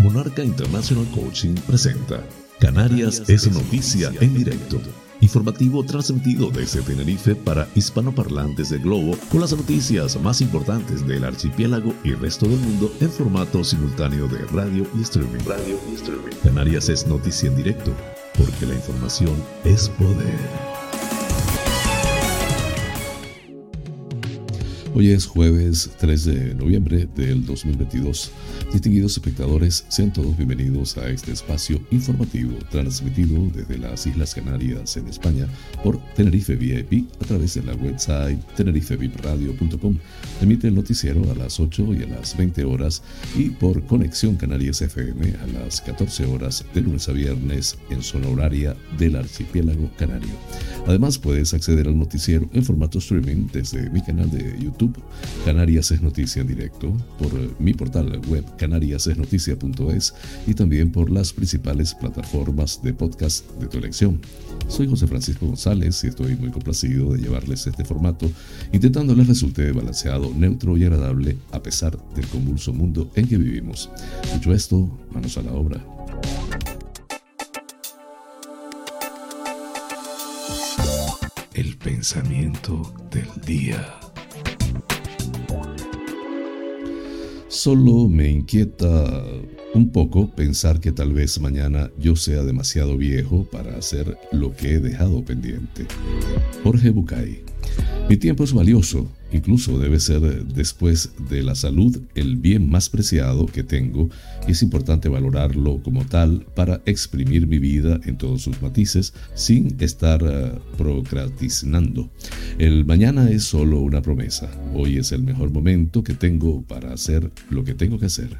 Monarca International Coaching presenta Canarias es noticia en directo. Informativo transmitido desde Tenerife para hispanoparlantes del globo con las noticias más importantes del archipiélago y resto del mundo en formato simultáneo de radio y streaming. Radio y streaming. Canarias es noticia en directo porque la información es poder. Hoy es jueves 3 de noviembre del 2022. Distinguidos espectadores, sean todos bienvenidos a este espacio informativo transmitido desde las Islas Canarias en España por Tenerife VIP a través de la website tenerifevipradio.com. Emite el noticiero a las 8 y a las 20 horas y por Conexión Canarias FM a las 14 horas de lunes a viernes en zona horaria del archipiélago canario. Además puedes acceder al noticiero en formato streaming desde mi canal de YouTube Canarias es Noticia en directo, por mi portal web canariasesnoticia.es y también por las principales plataformas de podcast de tu elección. Soy José Francisco González y estoy muy complacido de llevarles este formato, intentando les resulte balanceado, neutro y agradable a pesar del convulso mundo en que vivimos. Dicho esto, manos a la obra. El pensamiento del día. Solo me inquieta un poco pensar que tal vez mañana yo sea demasiado viejo para hacer lo que he dejado pendiente. Jorge Bucay. Mi tiempo es valioso, incluso debe ser después de la salud el bien más preciado que tengo y es importante valorarlo como tal para exprimir mi vida en todos sus matices sin estar uh, procrastinando. El mañana es solo una promesa, hoy es el mejor momento que tengo para hacer lo que tengo que hacer.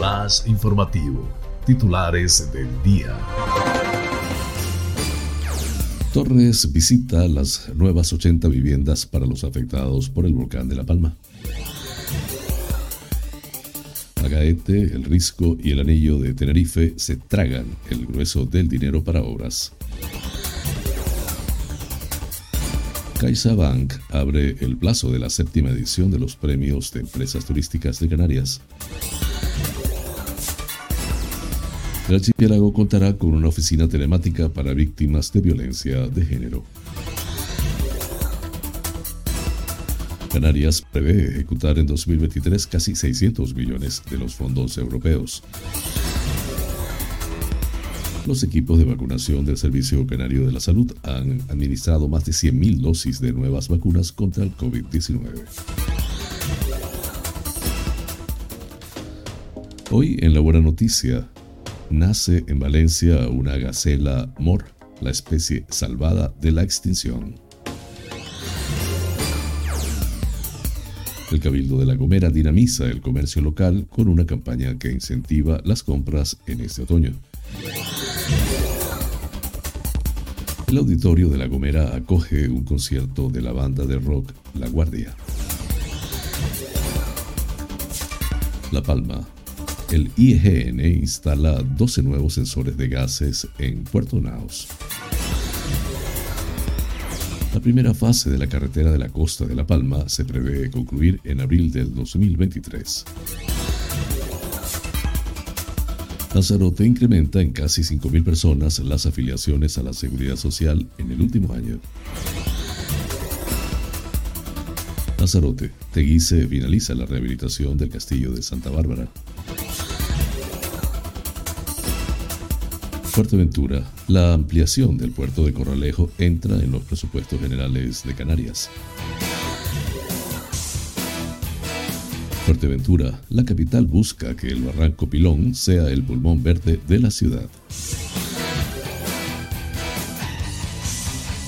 Más informativo titulares del día. Torres visita las nuevas 80 viviendas para los afectados por el volcán de La Palma. Agaete, el Risco y el Anillo de Tenerife se tragan el grueso del dinero para obras. CaixaBank abre el plazo de la séptima edición de los premios de empresas turísticas de Canarias. El archipiélago contará con una oficina telemática para víctimas de violencia de género. Canarias prevé ejecutar en 2023 casi 600 millones de los fondos europeos. Los equipos de vacunación del Servicio Canario de la Salud han administrado más de 100.000 dosis de nuevas vacunas contra el COVID-19. Hoy en la buena noticia, nace en Valencia una gacela mor, la especie salvada de la extinción. El Cabildo de La Gomera dinamiza el comercio local con una campaña que incentiva las compras en este otoño. El auditorio de La Gomera acoge un concierto de la banda de rock La Guardia. La Palma, el IGN instala 12 nuevos sensores de gases en Puerto Naos. La primera fase de la carretera de la costa de La Palma se prevé concluir en abril del 2023. Lanzarote incrementa en casi 5.000 personas las afiliaciones a la seguridad social en el último año. Lanzarote, Teguise finaliza la rehabilitación del castillo de Santa Bárbara. Fuerteventura, la ampliación del puerto de Corralejo entra en los presupuestos generales de Canarias. Fuerteventura, la capital busca que el Barranco Pilón sea el pulmón verde de la ciudad.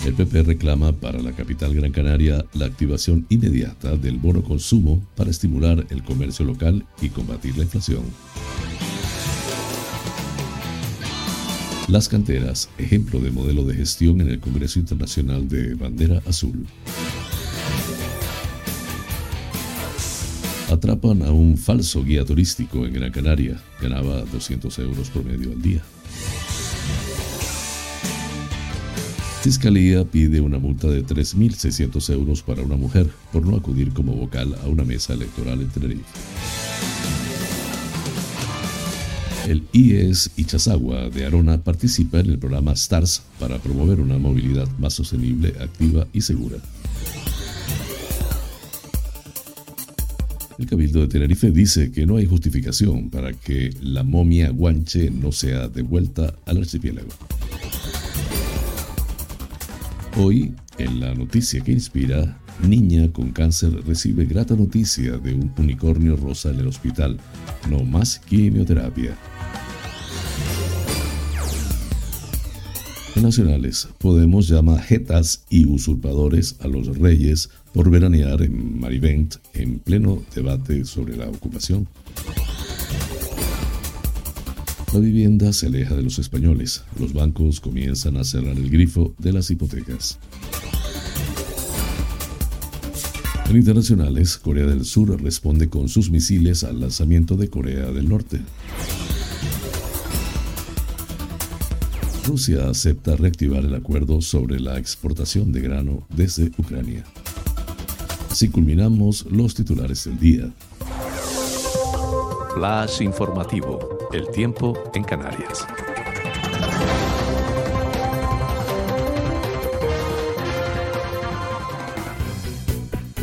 El PP reclama para la capital Gran Canaria la activación inmediata del bono consumo para estimular el comercio local y combatir la inflación. Las canteras, ejemplo de modelo de gestión en el Congreso Internacional de Bandera Azul. Atrapan a un falso guía turístico en Gran Canaria. Ganaba 200 euros por medio al día. Fiscalía pide una multa de 3.600 euros para una mujer por no acudir como vocal a una mesa electoral en Tenerife. El IES Ichazagua de Arona participa en el programa STARS para promover una movilidad más sostenible, activa y segura. El Cabildo de Tenerife dice que no hay justificación para que la momia guanche no sea devuelta al archipiélago. Hoy, en la noticia que inspira, niña con cáncer recibe grata noticia de un unicornio rosa en el hospital. No más quimioterapia. Nacionales, Podemos llamar jetas y usurpadores a los reyes por veranear en Marivent en pleno debate sobre la ocupación. La vivienda se aleja de los españoles. Los bancos comienzan a cerrar el grifo de las hipotecas. En internacionales, Corea del Sur responde con sus misiles al lanzamiento de Corea del Norte. Rusia acepta reactivar el acuerdo sobre la exportación de grano desde Ucrania. Así culminamos los titulares del día. Flash informativo. El tiempo en Canarias.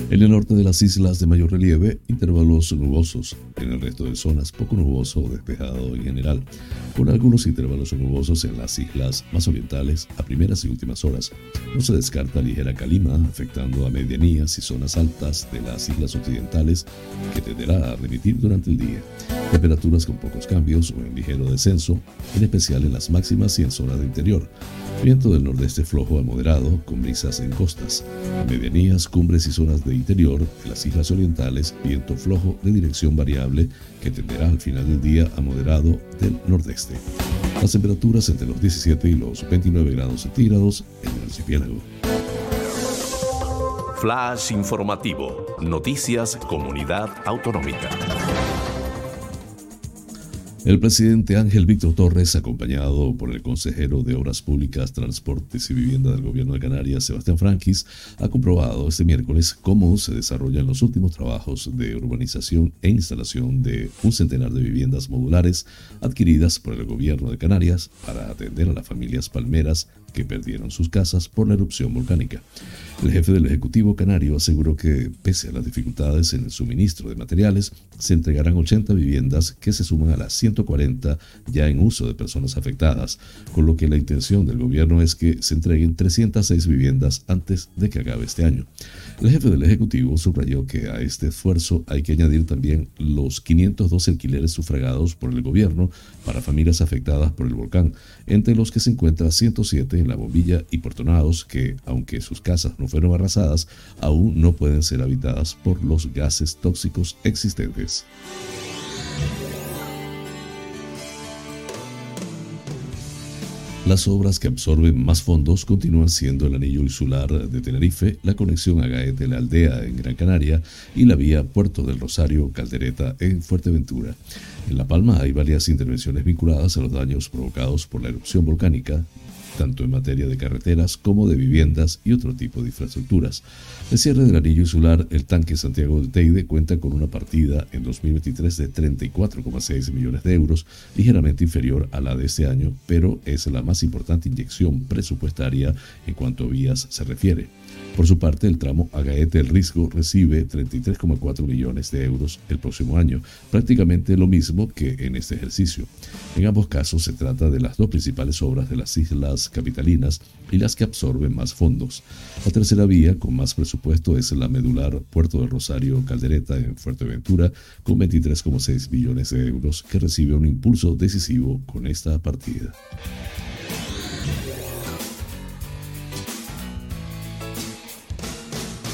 En el norte de las islas de mayor relieve, intervalos nubosos. En el resto de zonas, poco nuboso o despejado en general, con algunos intervalos nubosos en las islas más orientales a primeras y últimas horas. No se descarta ligera calima, afectando a medianías y zonas altas de las islas occidentales, que tenderá a remitir durante el día. Temperaturas con pocos cambios o en ligero descenso, en especial en las máximas y en zonas de interior. Viento del nordeste flojo a moderado, con brisas en costas. medianías, cumbres y zonas de interior de las islas orientales, viento flojo de dirección variable que tenderá al final del día a moderado del nordeste. Las temperaturas entre los 17 y los 29 grados centígrados en el archipiélago. Flash informativo. Noticias Comunidad Autonómica. El presidente Ángel Víctor Torres, acompañado por el consejero de Obras Públicas, Transportes y Vivienda del Gobierno de Canarias, Sebastián Franquis, ha comprobado este miércoles cómo se desarrollan los últimos trabajos de urbanización e instalación de un centenar de viviendas modulares adquiridas por el Gobierno de Canarias para atender a las familias palmeras que perdieron sus casas por la erupción volcánica. El jefe del Ejecutivo Canario aseguró que, pese a las dificultades en el suministro de materiales, se entregarán 80 viviendas que se suman a las 140 ya en uso de personas afectadas, con lo que la intención del gobierno es que se entreguen 306 viviendas antes de que acabe este año. El jefe del Ejecutivo subrayó que a este esfuerzo hay que añadir también los 512 alquileres sufragados por el gobierno para familias afectadas por el volcán, entre los que se encuentra 107 en La Bombilla y Portonados, que, aunque sus casas no fueron arrasadas, aún no pueden ser habitadas por los gases tóxicos existentes. Las obras que absorben más fondos continúan siendo el anillo insular de Tenerife, la conexión a Gaete de la Aldea en Gran Canaria y la vía Puerto del Rosario Caldereta en Fuerteventura. En La Palma hay varias intervenciones vinculadas a los daños provocados por la erupción volcánica, tanto en materia de carreteras como de viviendas y otro tipo de infraestructuras. El cierre del anillo insular, el tanque Santiago de Teide cuenta con una partida en 2023 de 34,6 millones de euros, ligeramente inferior a la de este año, pero es la más importante inyección presupuestaria en cuanto a vías se refiere. Por su parte, el tramo Agaete El Risco recibe 33,4 millones de euros el próximo año, prácticamente lo mismo que en este ejercicio. En ambos casos se trata de las dos principales obras de las islas capitalinas y las que absorben más fondos. La tercera vía con más presupuesto es la medular Puerto del Rosario Caldereta en Fuerteventura con 23,6 millones de euros que recibe un impulso decisivo con esta partida.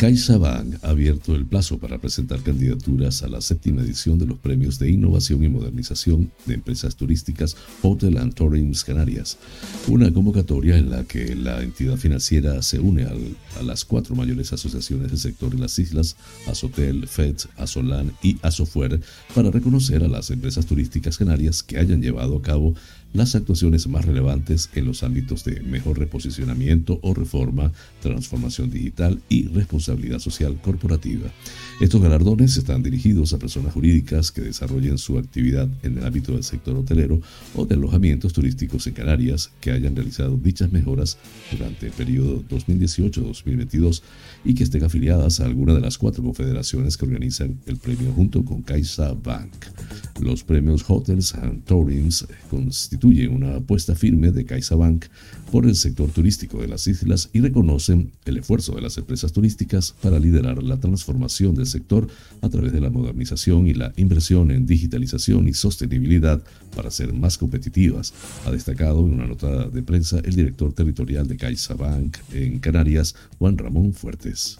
CaixaBank ha abierto el plazo para presentar candidaturas a la séptima edición de los premios de innovación y modernización de empresas turísticas Hotel and Tourism Canarias, una convocatoria en la que la entidad financiera se une a las cuatro mayores asociaciones del sector en las islas, Asotel, FED, Asolan y Asofuer, para reconocer a las empresas turísticas canarias que hayan llevado a cabo las actuaciones más relevantes en los ámbitos de mejor reposicionamiento o reforma, transformación digital y responsabilidad social corporativa. Estos galardones están dirigidos a personas jurídicas que desarrollen su actividad en el ámbito del sector hotelero o de alojamientos turísticos en Canarias que hayan realizado dichas mejoras durante el periodo 2018-2022 y que estén afiliadas a alguna de las cuatro confederaciones que organizan el premio junto con Caixa Bank. Los premios Hotels and Tourings constituyen una apuesta firme de CaixaBank por el sector turístico de las islas y reconocen el esfuerzo de las empresas turísticas para liderar la transformación del sector a través de la modernización y la inversión en digitalización y sostenibilidad para ser más competitivas, ha destacado en una nota de prensa el director territorial de CaixaBank en Canarias, Juan Ramón Fuertes.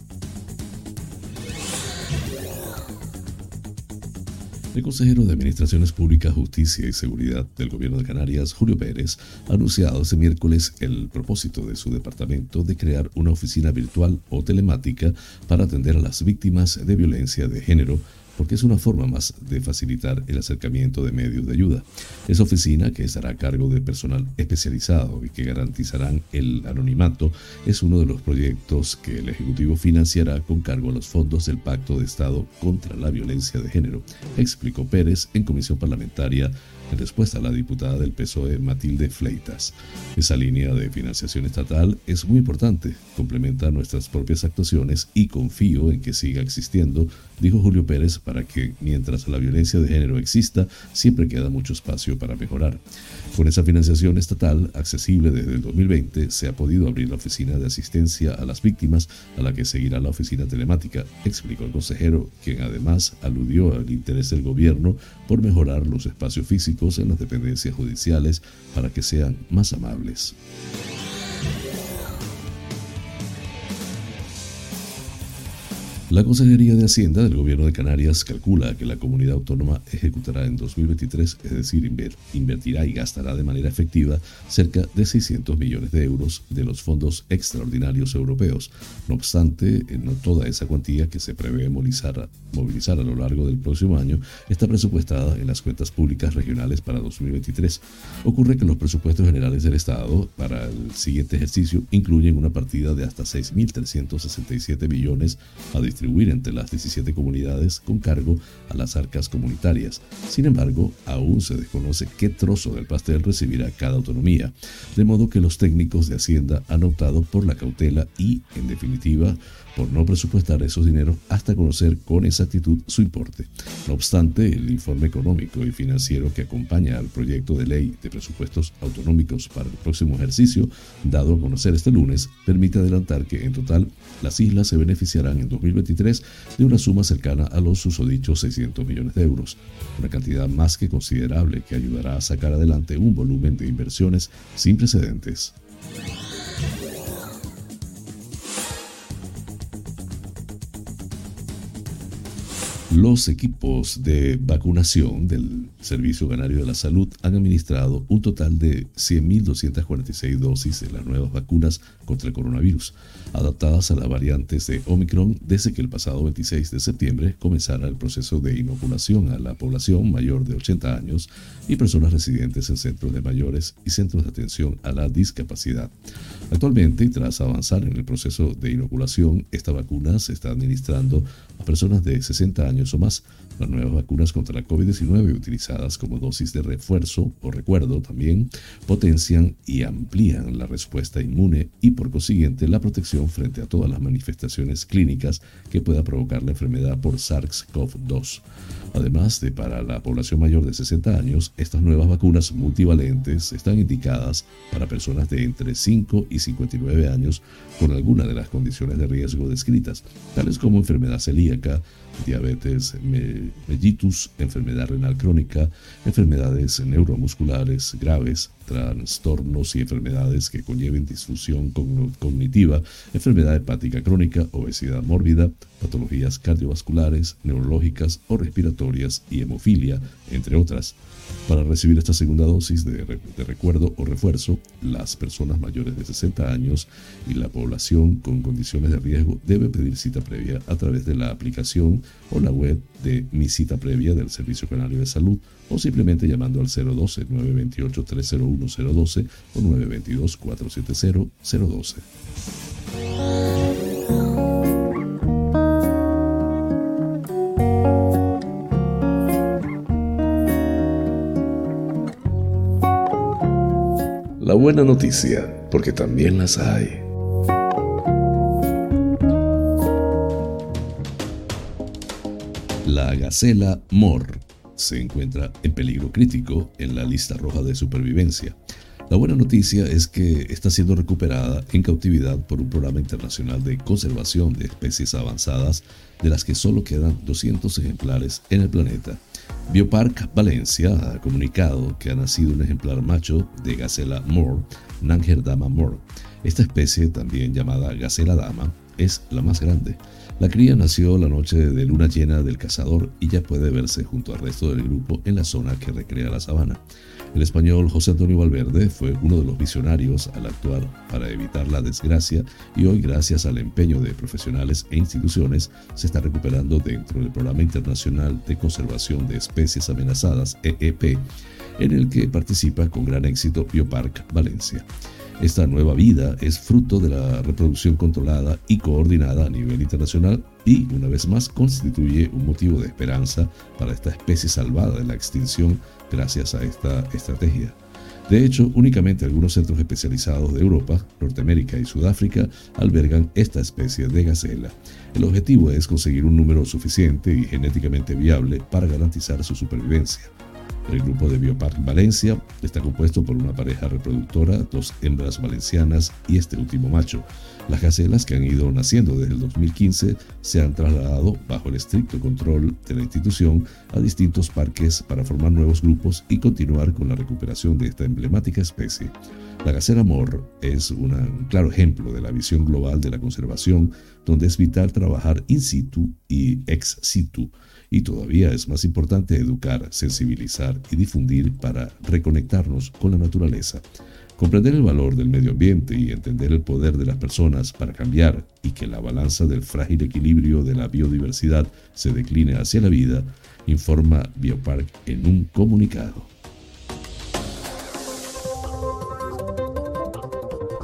El consejero de Administraciones Públicas, Justicia y Seguridad del Gobierno de Canarias, Julio Pérez, ha anunciado este miércoles el propósito de su departamento de crear una oficina virtual o telemática para atender a las víctimas de violencia de género porque es una forma más de facilitar el acercamiento de medios de ayuda. Esa oficina, que estará a cargo de personal especializado y que garantizarán el anonimato, es uno de los proyectos que el Ejecutivo financiará con cargo a los fondos del Pacto de Estado contra la Violencia de Género, explicó Pérez en comisión parlamentaria en respuesta a la diputada del PSOE Matilde Fleitas. Esa línea de financiación estatal es muy importante, complementa nuestras propias actuaciones y confío en que siga existiendo, dijo Julio Pérez, para que mientras la violencia de género exista, siempre queda mucho espacio para mejorar. Con esa financiación estatal accesible desde el 2020, se ha podido abrir la oficina de asistencia a las víctimas, a la que seguirá la oficina telemática, explicó el consejero, quien además aludió al interés del gobierno por mejorar los espacios físicos en las dependencias judiciales para que sean más amables. La Consejería de Hacienda del Gobierno de Canarias calcula que la comunidad autónoma ejecutará en 2023, es decir, invertirá y gastará de manera efectiva cerca de 600 millones de euros de los fondos extraordinarios europeos. No obstante, eh, no toda esa cuantía que se prevé movilizar, movilizar a lo largo del próximo año está presupuestada en las cuentas públicas regionales para 2023. Ocurre que los presupuestos generales del Estado para el siguiente ejercicio incluyen una partida de hasta 6.367 millones a distribuir entre las 17 comunidades con cargo a las arcas comunitarias. Sin embargo, aún se desconoce qué trozo del pastel recibirá cada autonomía, de modo que los técnicos de Hacienda han optado por la cautela y, en definitiva, por no presupuestar esos dineros hasta conocer con exactitud su importe. No obstante, el informe económico y financiero que acompaña al proyecto de ley de presupuestos autonómicos para el próximo ejercicio, dado a conocer este lunes, permite adelantar que en total las islas se beneficiarán en 2023 de una suma cercana a los susodichos 600 millones de euros, una cantidad más que considerable que ayudará a sacar adelante un volumen de inversiones sin precedentes. Los equipos de vacunación del Servicio Canario de la Salud han administrado un total de 100.246 dosis de las nuevas vacunas contra el coronavirus, adaptadas a las variantes de Omicron desde que el pasado 26 de septiembre comenzara el proceso de inoculación a la población mayor de 80 años y personas residentes en centros de mayores y centros de atención a la discapacidad. Actualmente, tras avanzar en el proceso de inoculación, esta vacuna se está administrando a personas de 60 años o más. Las nuevas vacunas contra la COVID-19 utilizadas como dosis de refuerzo o recuerdo también potencian y amplían la respuesta inmune y por consiguiente la protección frente a todas las manifestaciones clínicas que pueda provocar la enfermedad por SARS-CoV-2. Además de para la población mayor de 60 años, estas nuevas vacunas multivalentes están indicadas para personas de entre 5 y 59 años con alguna de las condiciones de riesgo descritas, tales como enfermedad celíaca, diabetes mellitus, enfermedad renal crónica, enfermedades neuromusculares graves, trastornos y enfermedades que conlleven disfunción cognitiva, enfermedad hepática crónica, obesidad mórbida, patologías cardiovasculares, neurológicas o respiratorias y hemofilia, entre otras. Para recibir esta segunda dosis de, recuerdo o refuerzo, las personas mayores de 60 años y la población con condiciones de riesgo deben pedir cita previa a través de la aplicación o la web de Mi Cita Previa del Servicio Canario de Salud o simplemente llamando al 012-928-301-012 o 922-470-012. Buena noticia, porque también las hay. La gacela Mor se encuentra en peligro crítico en la lista roja de supervivencia. La buena noticia es que está siendo recuperada en cautividad por un programa internacional de conservación de especies avanzadas, de las que solo quedan 200 ejemplares en el planeta. Biopark Valencia ha comunicado que ha nacido un ejemplar macho de Gacela Moore, Nanger Dama Moore. Esta especie, también llamada Gacela Dama, es la más grande. La cría nació la noche de luna llena del cazador y ya puede verse junto al resto del grupo en la zona que recrea la sabana. El español José Antonio Valverde fue uno de los visionarios al actuar para evitar la desgracia y hoy gracias al empeño de profesionales e instituciones se está recuperando dentro del Programa Internacional de Conservación de Especies Amenazadas EEP, en el que participa con gran éxito Biopark Valencia. Esta nueva vida es fruto de la reproducción controlada y coordinada a nivel internacional y, una vez más, constituye un motivo de esperanza para esta especie salvada de la extinción gracias a esta estrategia. De hecho, únicamente algunos centros especializados de Europa, Norteamérica y Sudáfrica albergan esta especie de gacela. El objetivo es conseguir un número suficiente y genéticamente viable para garantizar su supervivencia. El grupo de Biopark Valencia está compuesto por una pareja reproductora, dos hembras valencianas y este último macho. Las gacelas que han ido naciendo desde el 2015 se han trasladado bajo el estricto control de la institución a distintos parques para formar nuevos grupos y continuar con la recuperación de esta emblemática especie. La gacela mor es un claro ejemplo de la visión global de la conservación, donde es vital trabajar in situ y ex situ y todavía es más importante educar, sensibilizar y difundir para reconectarnos con la naturaleza. Comprender el valor del medio ambiente y entender el poder de las personas para cambiar y que la balanza del frágil equilibrio de la biodiversidad se decline hacia la vida, informa Biopark en un comunicado.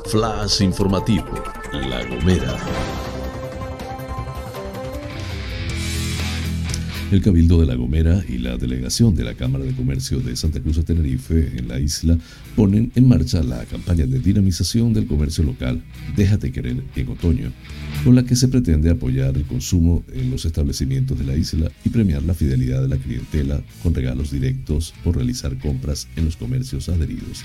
Flash informativo, La Gomera. El Cabildo de La Gomera y la delegación de la Cámara de Comercio de Santa Cruz de Tenerife en la isla ponen en marcha la campaña de dinamización del comercio local Déjate querer en otoño, con la que se pretende apoyar el consumo en los establecimientos de la isla y premiar la fidelidad de la clientela con regalos directos por realizar compras en los comercios adheridos.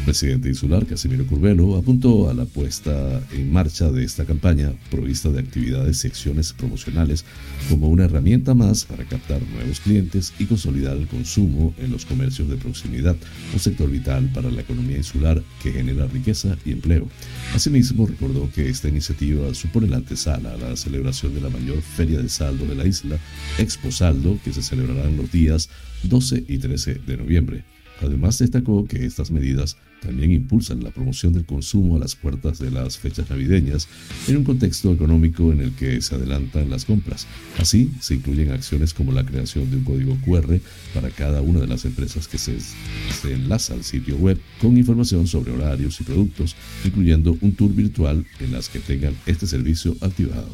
El presidente insular Casimiro Curvelo apuntó a la puesta en marcha de esta campaña provista de actividades y acciones promocionales como una herramienta más para captar nuevos clientes y consolidar el consumo en los comercios de proximidad, un sector vital para la economía insular que genera riqueza y empleo. Asimismo, recordó que esta iniciativa supone la antesala a la celebración de la mayor feria de saldo de la isla, Expo Saldo, que se celebrará en los días 12 y 13 de noviembre. Además, destacó que estas medidas también impulsan la promoción del consumo a las puertas de las fechas navideñas en un contexto económico en el que se adelantan las compras. Así, se incluyen acciones como la creación de un código QR para cada una de las empresas que se, se enlaza al sitio web con información sobre horarios y productos, incluyendo un tour virtual en las que tengan este servicio activado.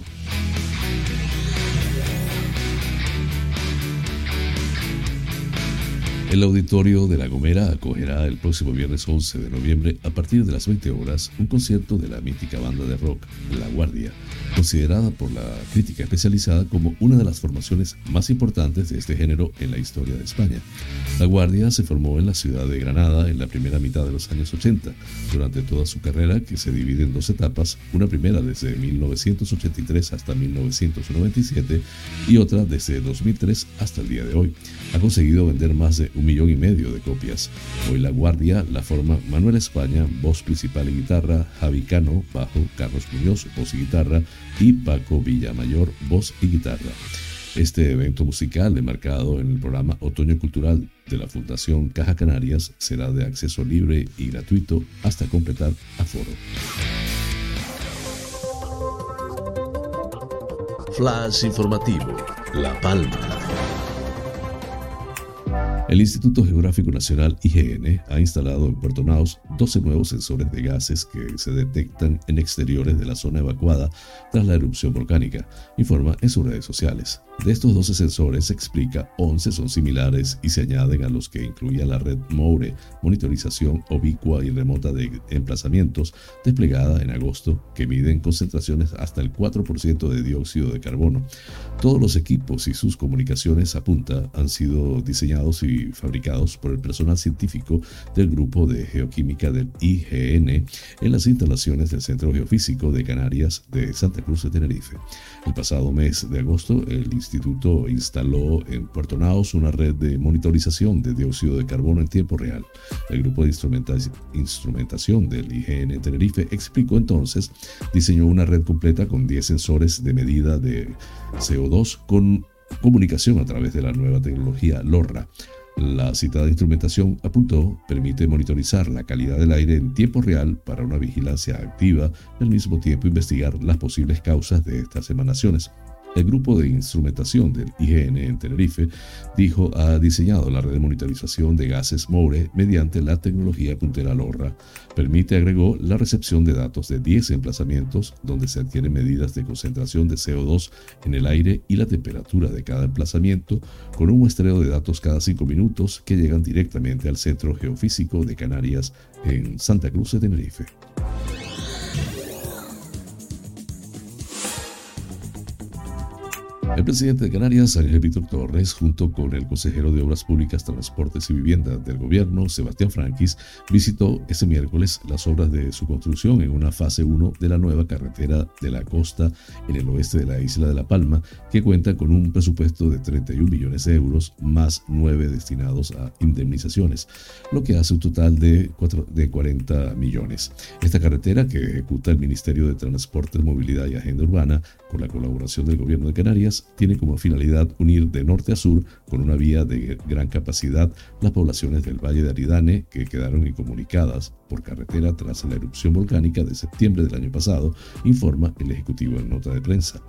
El auditorio de La Gomera acogerá el próximo viernes 11 de noviembre a partir de las 20 horas un concierto de la mítica banda de rock La Guardia, considerada por la crítica especializada como una de las formaciones más importantes de este género en la historia de España. La Guardia se formó en la ciudad de Granada en la primera mitad de los años 80, durante toda su carrera que se divide en dos etapas, una primera desde 1983 hasta 1997 y otra desde 2003 hasta el día de hoy. Ha conseguido vender más de un millón y medio de copias. Hoy la guardia la forma Manuel España, voz principal y guitarra, Javi Cano, bajo, Carlos Muñoz, voz y guitarra, y Paco Villamayor, voz y guitarra. Este evento musical, enmarcado en el programa Otoño Cultural de la Fundación Caja Canarias, será de acceso libre y gratuito hasta completar aforo. Flash informativo, La Palma. El Instituto Geográfico Nacional IGN ha instalado en Puerto Naos 12 nuevos sensores de gases que se detectan en exteriores de la zona evacuada tras la erupción volcánica, informa en sus redes sociales. De estos 12 sensores, se explica, 11 son similares y se añaden a los que incluía la red MOURE, monitorización obicua y remota de emplazamientos, desplegada en agosto, que miden concentraciones hasta el 4% de dióxido de carbono. Todos los equipos y sus comunicaciones a punta han sido diseñados y fabricados por el personal científico del Grupo de Geoquímica del IGN en las instalaciones del Centro Geofísico de Canarias de Santa Cruz de Tenerife. El pasado mes de agosto, el instituto instaló en Puerto Naos una red de monitorización de dióxido de carbono en tiempo real. El grupo de instrumentación del IGN Tenerife explicó entonces, diseñó una red completa con 10 sensores de medida de CO2 con comunicación a través de la nueva tecnología LoRa. La citada instrumentación, apuntó, permite monitorizar la calidad del aire en tiempo real para una vigilancia activa y al mismo tiempo investigar las posibles causas de estas emanaciones. El grupo de instrumentación del IGN en Tenerife dijo ha diseñado la red de monitorización de gases MORE mediante la tecnología puntera LoRa. Permite, agregó, la recepción de datos de 10 emplazamientos donde se adquieren medidas de concentración de CO2 en el aire y la temperatura de cada emplazamiento con un muestreo de datos cada 5 minutos que llegan directamente al Centro Geofísico de Canarias en Santa Cruz de Tenerife. El presidente de Canarias, Ángel Víctor Torres, junto con el consejero de Obras Públicas, Transportes y Vivienda del gobierno, Sebastián Franquis, visitó este miércoles las obras de su construcción en una fase 1 de la nueva carretera de la costa en el oeste de la isla de La Palma, que cuenta con un presupuesto de 31 millones de euros más 9 destinados a indemnizaciones, lo que hace un total de, 4, de 40 millones. Esta carretera, que ejecuta el Ministerio de Transporte, Movilidad y Agenda Urbana, con la colaboración del gobierno de Canarias, tiene como finalidad unir de norte a sur, con una vía de gran capacidad, las poblaciones del Valle de Aridane que quedaron incomunicadas por carretera tras la erupción volcánica de septiembre del año pasado, informa el Ejecutivo en nota de prensa.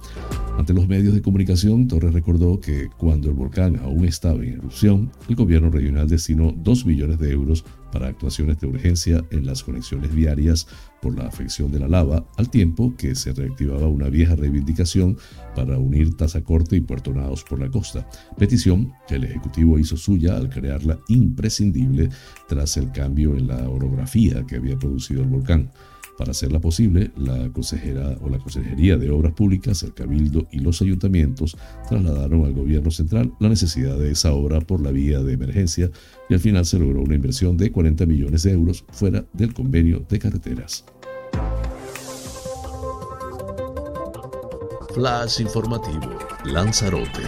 Ante los medios de comunicación, Torres recordó que cuando el volcán aún estaba en erupción, el gobierno regional destinó 2 millones de euros para actuaciones de urgencia en las conexiones viarias por la afección de la lava, al tiempo que se reactivaba una vieja reivindicación para unir Tazacorte y Puerto Naos por la costa, petición que el Ejecutivo hizo suya al crearla imprescindible tras el cambio en la orografía que había producido el volcán. Para hacerla posible, la consejera o la Consejería de Obras Públicas, el Cabildo y los ayuntamientos trasladaron al gobierno central la necesidad de esa obra por la vía de emergencia y al final se logró una inversión de 40 millones de euros fuera del convenio de carreteras. Flash informativo, Lanzarote.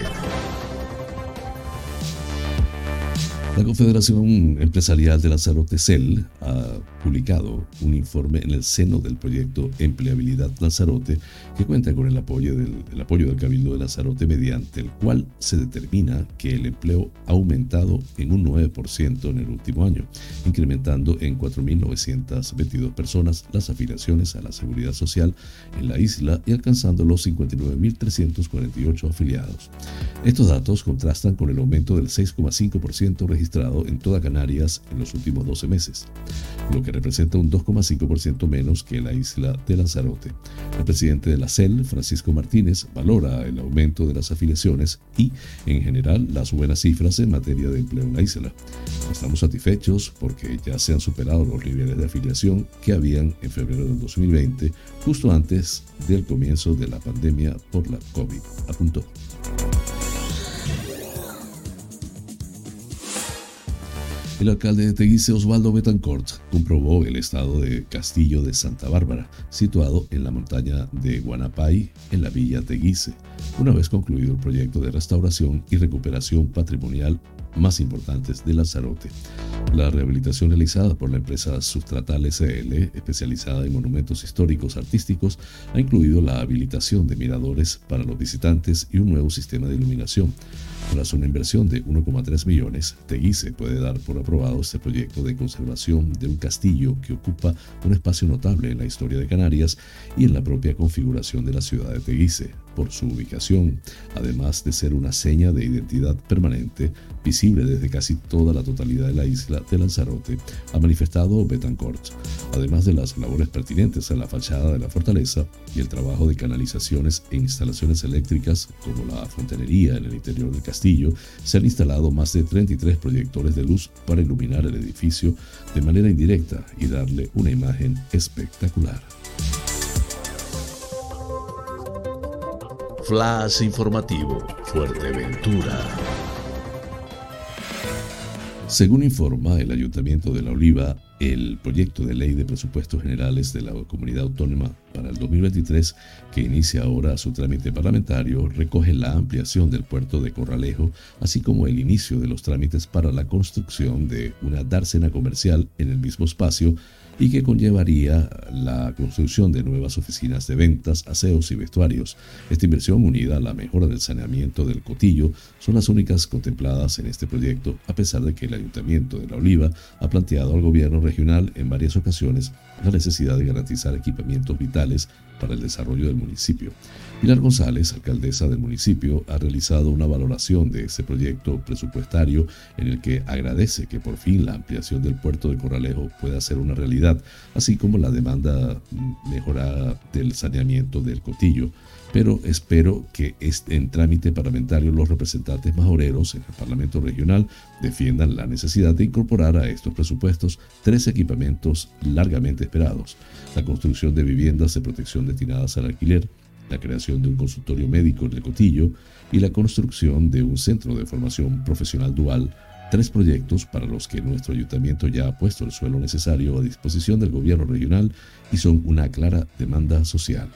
La Confederación Empresarial de Lanzarote CEL ha publicado un informe en el seno del proyecto Empleabilidad Lanzarote que cuenta con el apoyo del, el apoyo del Cabildo de Lanzarote mediante el cual se determina que el empleo ha aumentado en un 9% en el último año, incrementando en 4.922 personas las afiliaciones a la seguridad social en la isla y alcanzando los 59.348 afiliados. Estos datos contrastan con el aumento del 6,5% registrado en toda Canarias en los últimos 12 meses, lo que representa un 2,5% menos que la isla de Lanzarote. El presidente de la CEL, Francisco Martínez, valora el aumento de las afiliaciones y, en general, las buenas cifras en materia de empleo en la isla. Estamos satisfechos porque ya se han superado los niveles de afiliación que habían en febrero del 2020, justo antes del comienzo de la pandemia por la COVID, apuntó. El alcalde de Teguise, Osvaldo Betancourt, comprobó el estado de Castillo de Santa Bárbara, situado en la montaña de Guanapay, en la villa Teguise, una vez concluido el proyecto de restauración y recuperación patrimonial más importantes de Lanzarote. La rehabilitación realizada por la empresa Sustratal SL, especializada en monumentos históricos artísticos, ha incluido la habilitación de miradores para los visitantes y un nuevo sistema de iluminación. Tras una inversión de 1,3 millones, Teguise puede dar por aprobado este proyecto de conservación de un castillo que ocupa un espacio notable en la historia de Canarias y en la propia configuración de la ciudad de Teguise, por su ubicación, además de ser una seña de identidad permanente, visible desde casi toda la totalidad de la isla de Lanzarote, ha manifestado Betancourt. Además de las labores pertinentes a la fachada de la fortaleza y el trabajo de canalizaciones e instalaciones eléctricas, como la fontanería en el interior del castillo, se han instalado más de 33 proyectores de luz para iluminar el edificio de manera indirecta y darle una imagen espectacular. Flash informativo, Fuerteventura. Según informa el Ayuntamiento de La Oliva, el proyecto de ley de presupuestos generales de la comunidad autónoma para el 2023, que inicia ahora su trámite parlamentario, recoge la ampliación del puerto de Corralejo, así como el inicio de los trámites para la construcción de una dársena comercial en el mismo espacio y que conllevaría la construcción de nuevas oficinas de ventas, aseos y vestuarios. Esta inversión, unida a la mejora del saneamiento del Cotillo, son las únicas contempladas en este proyecto, a pesar de que el Ayuntamiento de La Oliva ha planteado al gobierno regional en varias ocasiones la necesidad de garantizar equipamientos vitales para el desarrollo del municipio. Pilar González, alcaldesa del municipio, ha realizado una valoración de este proyecto presupuestario en el que agradece que por fin la ampliación del puerto de Corralejo pueda ser una realidad, así como la demanda mejorada del saneamiento del cotillo. Pero espero que en trámite parlamentario los representantes majoreros en el Parlamento Regional defiendan la necesidad de incorporar a estos presupuestos tres equipamientos largamente esperados. La construcción de viviendas de protección destinadas al alquiler, la creación de un consultorio médico en el Cotillo y la construcción de un centro de formación profesional dual, tres proyectos para los que nuestro ayuntamiento ya ha puesto el suelo necesario a disposición del gobierno regional y son una clara demanda social.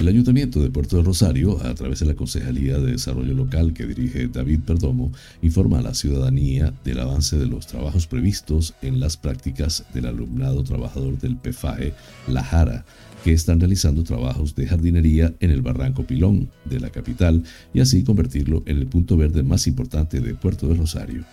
El Ayuntamiento de Puerto de Rosario, a través de la Concejalía de Desarrollo Local que dirige David Perdomo, informa a la ciudadanía del avance de los trabajos previstos en las prácticas del alumnado trabajador del PFAE La Jara, que están realizando trabajos de jardinería en el Barranco Pilón de la capital y así convertirlo en el punto verde más importante de Puerto de Rosario.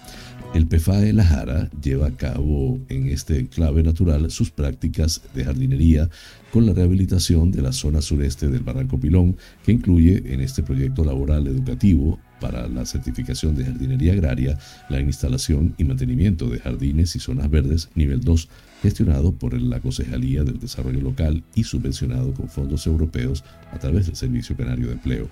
El PFAE La Jara lleva a cabo en este enclave natural sus prácticas de jardinería con la rehabilitación de la zona sureste del Barranco Pilón, que incluye en este proyecto laboral educativo para la certificación de jardinería agraria, la instalación y mantenimiento de jardines y zonas verdes nivel 2 gestionado por la Concejalía del Desarrollo Local y subvencionado con fondos europeos a través del Servicio Canario de Empleo.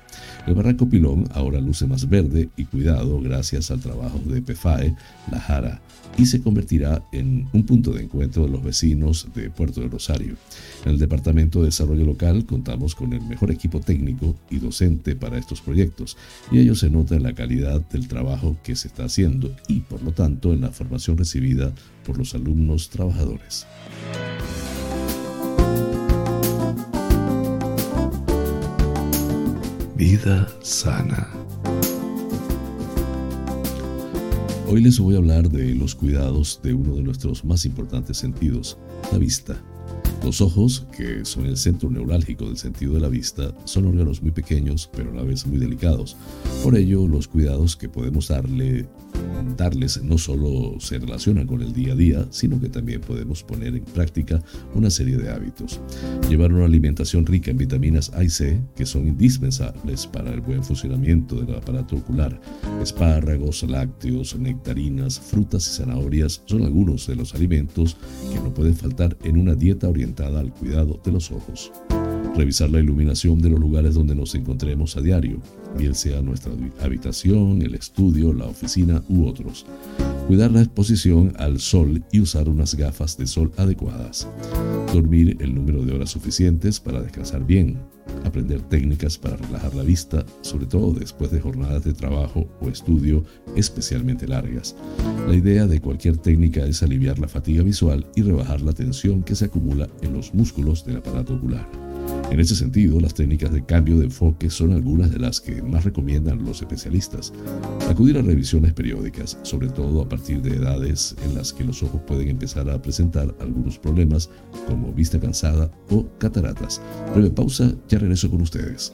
El Barranco Pilón ahora luce más verde y cuidado gracias al trabajo de PFAE, La Jara, y se convertirá en un punto de encuentro de los vecinos de Puerto de Rosario. En el Departamento de Desarrollo Local contamos con el mejor equipo técnico y docente para estos proyectos, y ello se nota en la calidad del trabajo que se está haciendo y, por lo tanto, en la formación recibida por los alumnos trabajadores. Vida sana. Hoy les voy a hablar de los cuidados de uno de nuestros más importantes sentidos, la vista. Los ojos, que son el centro neurálgico del sentido de la vista, son órganos muy pequeños pero a la vez muy delicados. Por ello, los cuidados que podemos darle darles no solo se relacionan con el día a día, sino que también podemos poner en práctica una serie de hábitos. Llevar una alimentación rica en vitaminas A y C, que son indispensables para el buen funcionamiento del aparato ocular. Espárragos, lácteos, nectarinas, frutas y zanahorias son algunos de los alimentos que no pueden faltar en una dieta orientada al cuidado de los ojos revisar la iluminación de los lugares donde nos encontremos a diario, bien sea nuestra habitación, el estudio, la oficina u otros. Cuidar la exposición al sol y usar unas gafas de sol adecuadas. Dormir el número de horas suficientes para descansar bien. Aprender técnicas para relajar la vista, sobre todo después de jornadas de trabajo o estudio especialmente largas. La idea de cualquier técnica es aliviar la fatiga visual y rebajar la tensión que se acumula en los músculos del aparato ocular En ese sentido, las técnicas de cambio de enfoque son algunas de las que más recomiendan los especialistas. Acudir a revisiones periódicas, sobre todo a partir de edades en las que los ojos pueden empezar a presentar algunos problemas como vista cansada o cataratas. Breve pausa, ya regreso con ustedes.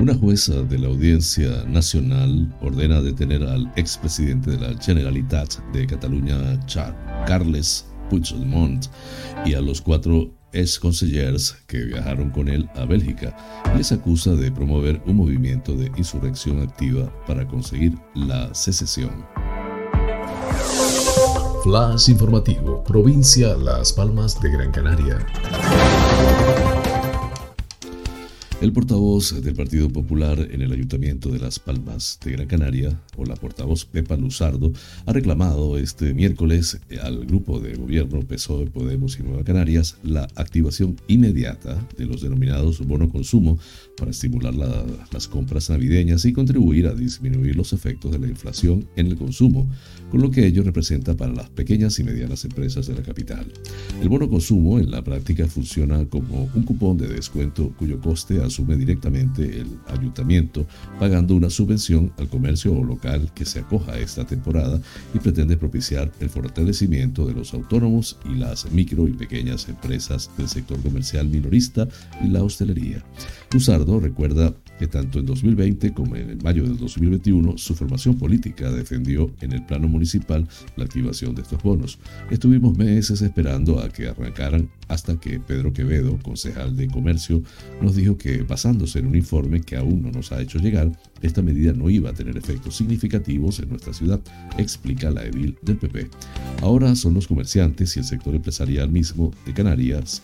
Una jueza de la Audiencia Nacional ordena detener al expresidente de la Generalitat de Cataluña, Carles Puigdemont, y a los cuatro ex consellers que viajaron con él a Bélgica les acusa de promover un movimiento de insurrección activa para conseguir la secesión. Flash informativo, provincia Las Palmas de Gran Canaria. El portavoz del Partido Popular en el Ayuntamiento de Las Palmas de Gran Canaria, o la portavoz Pepa Luzardo, ha reclamado este miércoles al grupo de gobierno PSOE, Podemos y Nueva Canarias la activación inmediata de los denominados bono consumo para estimular las compras navideñas y contribuir a disminuir los efectos de la inflación en el consumo, con lo que ello representa para las pequeñas y medianas empresas de la capital. El bono consumo en la práctica funciona como un cupón de descuento cuyo coste asume directamente el ayuntamiento, pagando una subvención al comercio o local que se acoja a esta temporada y pretende propiciar el fortalecimiento de los autónomos y las micro y pequeñas empresas del sector comercial minorista y la hostelería. Luzardo recuerda que tanto en 2020 como en mayo del 2021 su formación política defendió en el plano municipal la activación de estos bonos. Estuvimos meses esperando a que arrancaran hasta que Pedro Quevedo, concejal de comercio, nos dijo que basándose en un informe que aún no nos ha hecho llegar, esta medida no iba a tener efectos significativos en nuestra ciudad, explica la edil del PP. Ahora son los comerciantes y el sector empresarial mismo de Canarias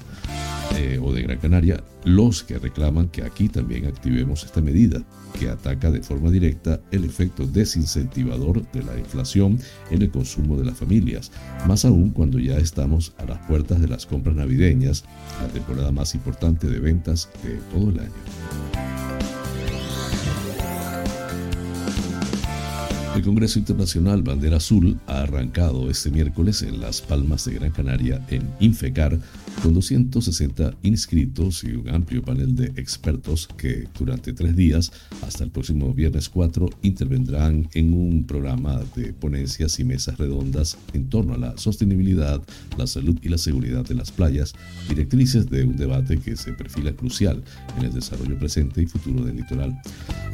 eh, o de Gran Canaria los que reclaman que aquí también activemos esta medida, que ataca de forma directa el efecto desincentivador de la inflación en el consumo de las familias, más aún cuando ya estamos a las puertas de las compras navideñas, la temporada más importante de ventas de todo el año. El Congreso Internacional Bandera Azul ha arrancado este miércoles en Las Palmas de Gran Canaria en Infecar con 260 inscritos y un amplio panel de expertos que durante tres días, hasta el próximo viernes 4, intervendrán en un programa de ponencias y mesas redondas en torno a la sostenibilidad, la salud y la seguridad de las playas, directrices de un debate que se perfila crucial en el desarrollo presente y futuro del litoral.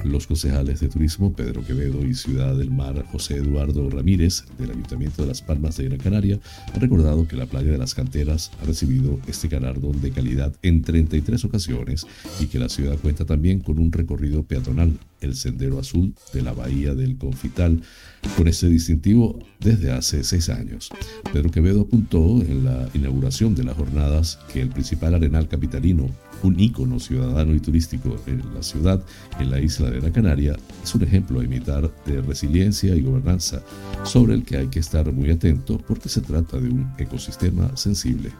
Los concejales de turismo Pedro Quevedo y Ciudad del Mar José Eduardo Ramírez del Ayuntamiento de Las Palmas de Gran Canaria han recordado que la playa de las canteras ha recibido este galardón de calidad en 33 ocasiones y que la ciudad cuenta también con un recorrido peatonal, el Sendero Azul de la Bahía del Confital, con este distintivo desde hace seis años. Pedro Quevedo apuntó en la inauguración de las jornadas que el principal arenal capitalino un ícono ciudadano y turístico en la ciudad, en la isla de la Canaria, es un ejemplo a imitar de resiliencia y gobernanza, sobre el que hay que estar muy atento porque se trata de un ecosistema sensible.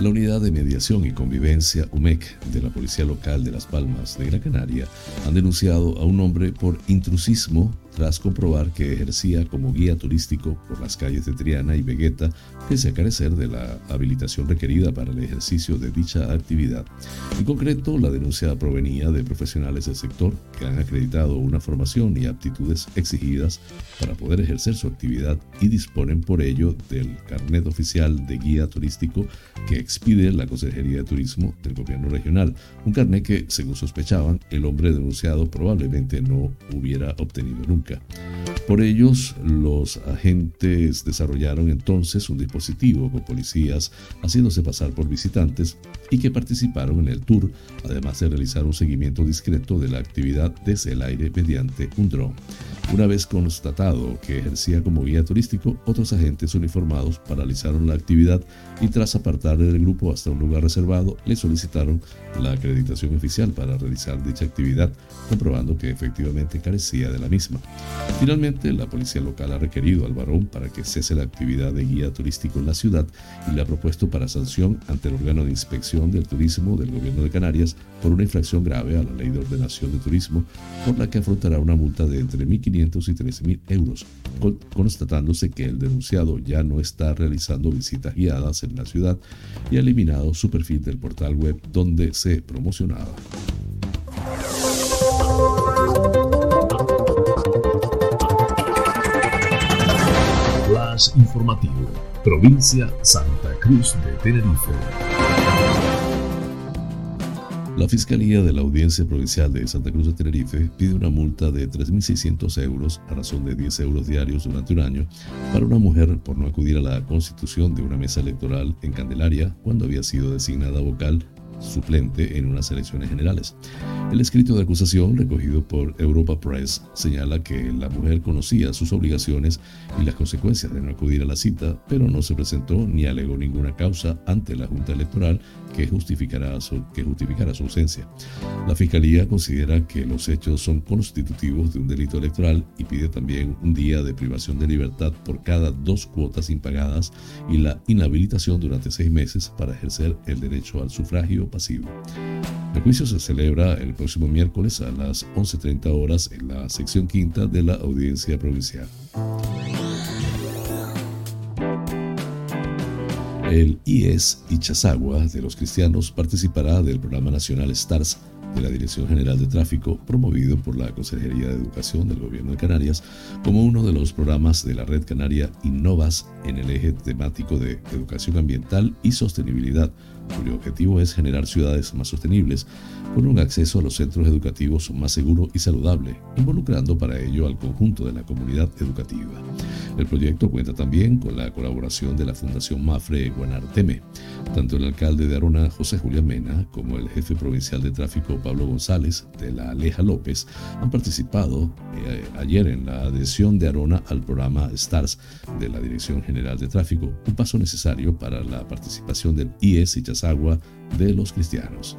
La Unidad de Mediación y Convivencia UMEC de la Policía Local de Las Palmas de Gran Canaria han denunciado a un hombre por intrusismo tras comprobar que ejercía como guía turístico por las calles de Triana y Vegueta, pese a carecer de la habilitación requerida para el ejercicio de dicha actividad. En concreto, la denuncia provenía de profesionales del sector que han acreditado una formación y aptitudes exigidas para poder ejercer su actividad y disponen por ello del carnet oficial de guía turístico que expide la Consejería de Turismo del Gobierno Regional, un carnet que, según sospechaban, el hombre denunciado probablemente no hubiera obtenido nunca. Por ellos, los agentes desarrollaron entonces un dispositivo con policías haciéndose pasar por visitantes y que participaron en el tour, además de realizar un seguimiento discreto de la actividad desde el aire mediante un dron. Una vez constatado que ejercía como guía turístico, otros agentes uniformados paralizaron la actividad y tras apartar del grupo hasta un lugar reservado, le solicitaron la acreditación oficial para realizar dicha actividad, comprobando que efectivamente carecía de la misma. Finalmente, la policía local ha requerido al varón para que cese la actividad de guía turístico en la ciudad y le ha propuesto para sanción ante el órgano de inspección del turismo del gobierno de Canarias por una infracción grave a la ley de ordenación de turismo, por la que afrontará una multa de entre 1.500 y 13.000 euros, constatándose que el denunciado ya no está realizando visitas guiadas en la ciudad y ha eliminado su perfil del portal web donde se promocionaba. Informativo, provincia Santa Cruz de Tenerife. La Fiscalía de la Audiencia Provincial de Santa Cruz de Tenerife pide una multa de 3.600 euros a razón de 10 euros diarios durante un año para una mujer por no acudir a la constitución de una mesa electoral en Candelaria cuando había sido designada vocal suplente en unas elecciones generales. El escrito de acusación recogido por Europa Press señala que la mujer conocía sus obligaciones y las consecuencias de no acudir a la cita, pero no se presentó ni alegó ninguna causa ante la Junta Electoral que justificará su, que justificara su ausencia. La Fiscalía considera que los hechos son constitutivos de un delito electoral y pide también un día de privación de libertad por cada dos cuotas impagadas y la inhabilitación durante seis meses para ejercer el derecho al sufragio pasivo. El juicio se celebra el próximo miércoles a las 11.30 horas en la sección quinta de la audiencia provincial. El IES Ichazagua de los cristianos participará del programa nacional STARS de la Dirección General de Tráfico, promovido por la Consejería de Educación del Gobierno de Canarias, como uno de los programas de la Red Canaria Innovas en el eje temático de educación ambiental y sostenibilidad, cuyo objetivo es generar ciudades más sostenibles, con un acceso a los centros educativos más seguro y saludable, involucrando para ello al conjunto de la comunidad educativa. El proyecto cuenta también con la colaboración de la Fundación Mafre Guanarteme. Tanto el alcalde de Arona, José Julián Mena, como el jefe provincial de tráfico, Pablo González, de la Aleja López, han participado eh, ayer en la adhesión de Arona al programa STARS de la Dirección General de Tráfico, un paso necesario para la participación del IES y Chazagua de los cristianos.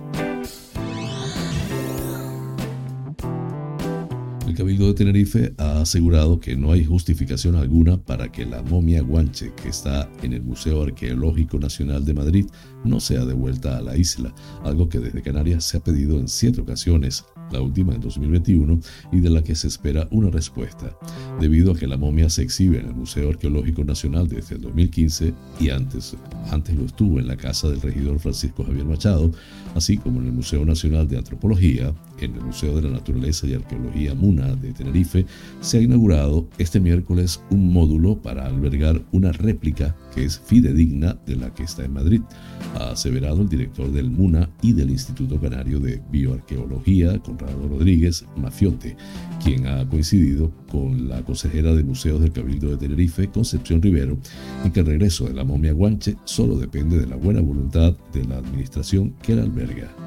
El Cabildo de Tenerife ha asegurado que no hay justificación alguna para que la momia guanche que está en el Museo Arqueológico Nacional de Madrid no sea devuelta a la isla, algo que desde Canarias se ha pedido en siete ocasiones la última en 2021, y de la que se espera una respuesta, debido a que la momia se exhibe en el Museo Arqueológico Nacional desde el 2015 y antes, antes lo estuvo en la casa del regidor Francisco Javier Machado, así como en el Museo Nacional de Antropología, en el Museo de la Naturaleza y Arqueología MUNA de Tenerife, se ha inaugurado este miércoles un módulo para albergar una réplica que es fidedigna de la que está en Madrid, ha aseverado el director del MUNA y del Instituto Canario de Bioarqueología, Conrado Rodríguez Mafiote, quien ha coincidido con la consejera de Museos del Cabildo de Tenerife, Concepción Rivero, en que el regreso de la momia guanche solo depende de la buena voluntad de la administración que la alberga.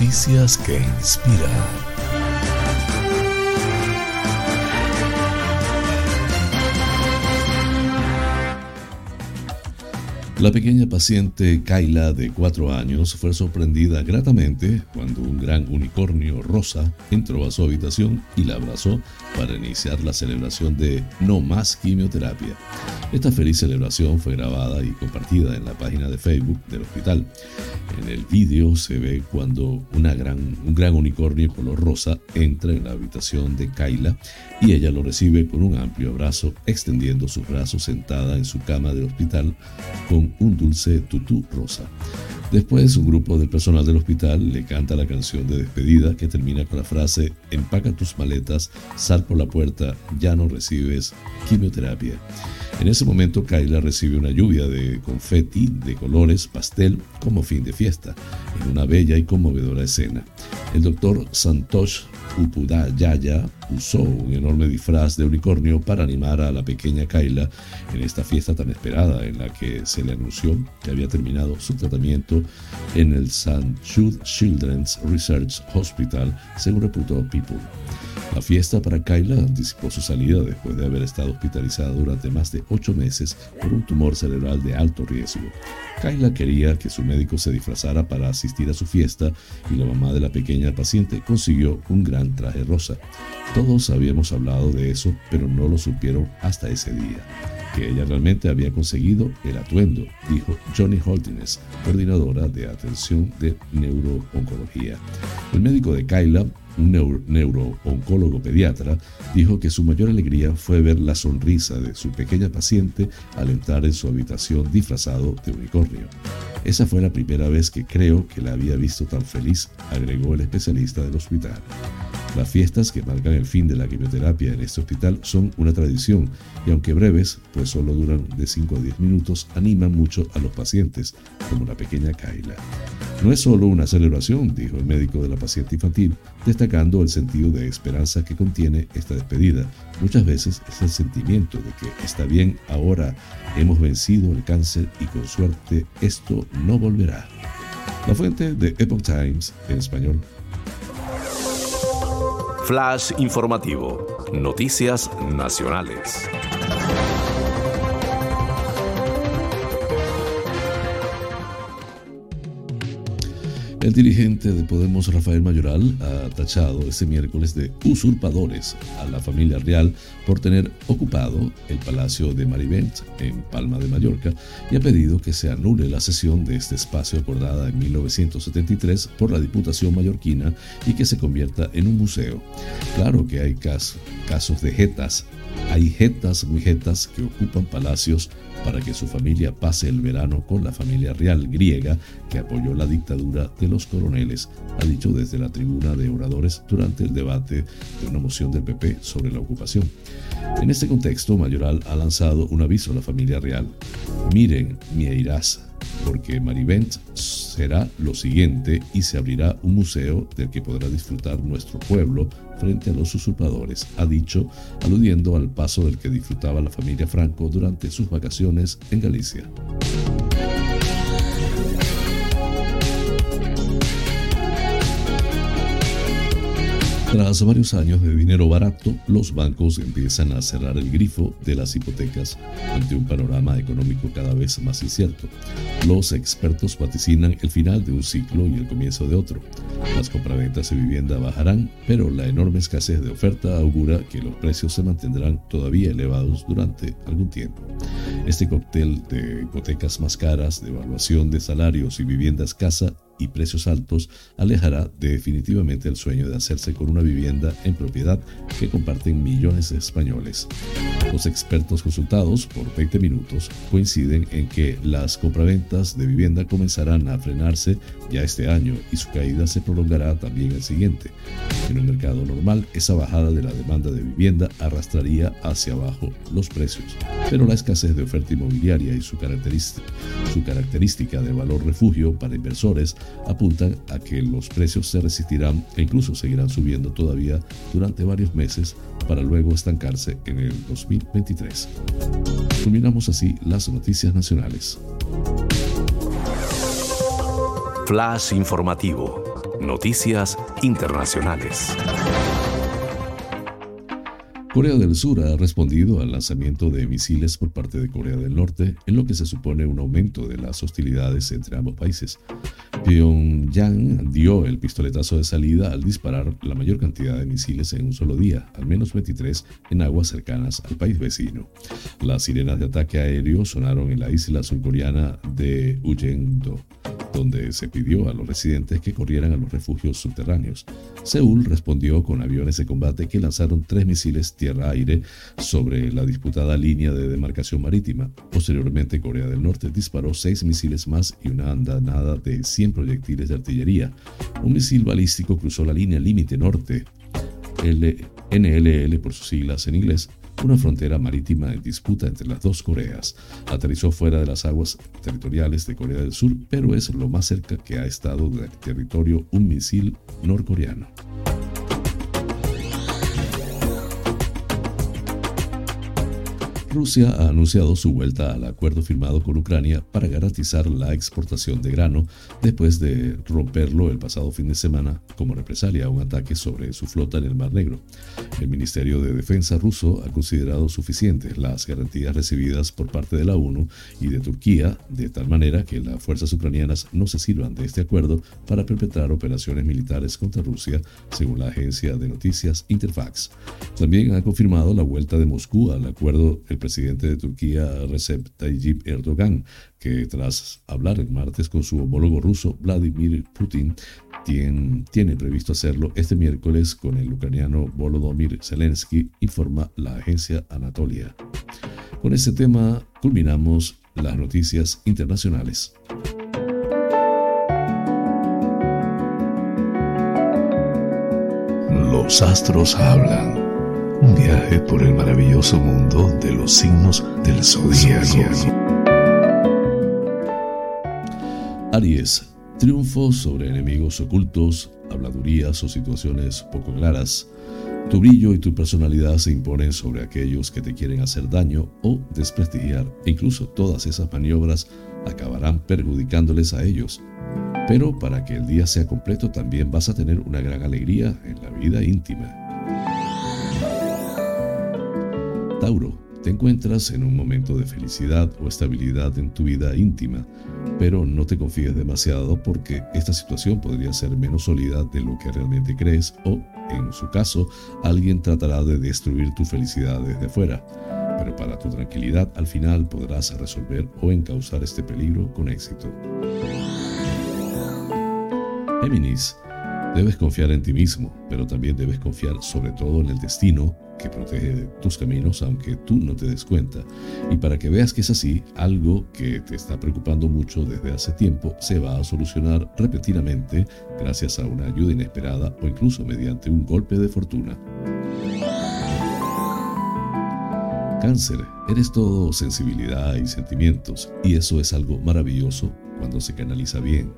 Noticias que inspiran. La pequeña paciente Kyla, de cuatro años, fue sorprendida gratamente cuando un gran unicornio rosa entró a su habitación y la abrazó para iniciar la celebración de No más quimioterapia. Esta feliz celebración fue grabada y compartida en la página de Facebook del hospital. En el vídeo se ve cuando un gran unicornio color rosa entra en la habitación de Kyla y ella lo recibe con un amplio abrazo, extendiendo sus brazos sentada en su cama del hospital con un dulce tutú rosa. Después, un grupo del personal del hospital le canta la canción de despedida que termina con la frase Empaca tus maletas, sal por la puerta, ya no recibes quimioterapia. En ese momento, Kyla recibe una lluvia de confeti de colores pastel como fin de fiesta, en una bella y conmovedora escena. El doctor Santosh Yaya usó un enorme disfraz de unicornio para animar a la pequeña Kyla en esta fiesta tan esperada en la que se le anunció que había terminado su tratamiento en el St. Jude Children's Research Hospital, según reputó People. La fiesta para Kyla anticipó su salida después de haber estado hospitalizada durante más de ocho meses por un tumor cerebral de alto riesgo. Kyla quería que su médico se disfrazara para asistir a su fiesta y la mamá de la pequeña paciente consiguió un gran traje rosa. Todos habíamos hablado de eso, pero no lo supieron hasta ese día que ella realmente había conseguido el atuendo, dijo Johnny Holtines, coordinadora de atención de neurooncología. El médico de Kyla un neurooncólogo pediatra, dijo que su mayor alegría fue ver la sonrisa de su pequeña paciente al entrar en su habitación disfrazado de unicornio. Esa fue la primera vez que creo que la había visto tan feliz, agregó el especialista del hospital. Las fiestas que marcan el fin de la quimioterapia en este hospital son una tradición y aunque breves, pues solo duran de 5 a 10 minutos, animan mucho a los pacientes, como la pequeña Kyla. No es solo una celebración, dijo el médico de la paciente infantil, destacando el sentido de esperanza que contiene esta despedida. Muchas veces es el sentimiento de que está bien, ahora hemos vencido el cáncer y con suerte esto no volverá. La fuente de Epoch Times en español Flash informativo. Noticias nacionales. El dirigente de Podemos, Rafael Mayoral, ha tachado este miércoles de usurpadores a la familia real por tener ocupado el Palacio de Marivent en Palma de Mallorca y ha pedido que se anule la sesión de este espacio acordada en 1973 por la Diputación mallorquina y que se convierta en un museo. Claro que hay casos de jetas hay jetas muy jetas que ocupan palacios para que su familia pase el verano con la familia real griega que apoyó la dictadura de los coroneles, ha dicho desde la tribuna de oradores durante el debate de una moción del PP sobre la ocupación. En este contexto, Mayoral ha lanzado un aviso a la familia real. Miren, mi eirás, porque Marivent será lo siguiente y se abrirá un museo del que podrá disfrutar nuestro pueblo frente a los usurpadores, ha dicho, aludiendo al paso del que disfrutaba la familia Franco durante sus vacaciones en Galicia. Tras varios años de dinero barato, los bancos empiezan a cerrar el grifo de las hipotecas ante un panorama económico cada vez más incierto. Los expertos vaticinan el final de un ciclo y el comienzo de otro. Las compraventas de vivienda bajarán, pero la enorme escasez de oferta augura que los precios se mantendrán todavía elevados durante algún tiempo. Este cóctel de hipotecas más caras, de evaluación de salarios y vivienda escasa y precios altos alejará definitivamente el sueño de hacerse con una vivienda en propiedad que comparten millones de españoles. Los expertos consultados por 20 minutos coinciden en que las compraventas de vivienda comenzarán a frenarse ya este año y su caída se prolongará también el siguiente. En un mercado normal, esa bajada de la demanda de vivienda arrastraría hacia abajo los precios, pero la escasez de oferta inmobiliaria y su característica, su de valor refugio para inversores apuntan a que los precios se resistirán e incluso seguirán subiendo todavía durante varios meses para luego estancarse en el 2023. Culminamos así las noticias nacionales. Flash informativo. Noticias internacionales. Corea del Sur ha respondido al lanzamiento de misiles por parte de Corea del Norte, en lo que se supone un aumento de las hostilidades entre ambos países. Pyongyang dio el pistoletazo de salida al disparar la mayor cantidad de misiles en un solo día, al menos 23 en aguas cercanas al país vecino. Las sirenas de ataque aéreo sonaron en la isla surcoreana de Uyendo donde se pidió a los residentes que corrieran a los refugios subterráneos. Seúl respondió con aviones de combate que lanzaron tres misiles tierra-aire sobre la disputada línea de demarcación marítima. Posteriormente, Corea del Norte disparó seis misiles más y una andanada de 100 proyectiles de artillería. Un misil balístico cruzó la línea límite norte, NLL por sus siglas en inglés, una frontera marítima en disputa entre las dos Coreas. Aterrizó fuera de las aguas territoriales de Corea del Sur, pero es lo más cerca que ha estado del territorio un misil norcoreano. Rusia ha anunciado su vuelta al acuerdo firmado con Ucrania para garantizar la exportación de grano después de romperlo el pasado fin de semana como represalia a un ataque sobre su flota en el Mar Negro. El Ministerio de Defensa ruso ha considerado suficientes las garantías recibidas por parte de la ONU y de Turquía, de tal manera que las fuerzas ucranianas no se sirvan de este acuerdo para perpetrar operaciones militares contra Rusia, según la agencia de noticias Interfax. También ha confirmado la vuelta de Moscú al acuerdo el presidente de Turquía, Recep Tayyip Erdogan, que tras hablar el martes con su homólogo ruso, Vladimir Putin, tiene, previsto hacerlo este miércoles con el ucraniano Volodymyr Zelensky, informa la agencia Anatolia. Con este tema culminamos las noticias internacionales. Los astros hablan. Un viaje por el maravilloso mundo de los signos del zodiaco. Aries, triunfo sobre enemigos ocultos, habladurías o situaciones poco claras. Tu brillo y tu personalidad se imponen sobre aquellos que te quieren hacer daño o desprestigiar, incluso todas esas maniobras acabarán perjudicándoles a ellos. Pero para que el día sea completo también vas a tener una gran alegría en la vida íntima. Tauro, te encuentras en un momento de felicidad o estabilidad en tu vida íntima, pero no te confíes demasiado porque esta situación podría ser menos sólida de lo que realmente crees o, en su caso, alguien tratará de destruir tu felicidad desde fuera. Pero para tu tranquilidad al final podrás resolver o encauzar este peligro con éxito. Géminis, debes confiar en ti mismo, pero también debes confiar sobre todo en el destino que protege tus caminos aunque tú no te des cuenta. Y para que veas que es así, algo que te está preocupando mucho desde hace tiempo se va a solucionar repentinamente gracias a una ayuda inesperada o incluso mediante un golpe de fortuna. Cáncer, eres todo sensibilidad y sentimientos, y eso es algo maravilloso cuando se canaliza bien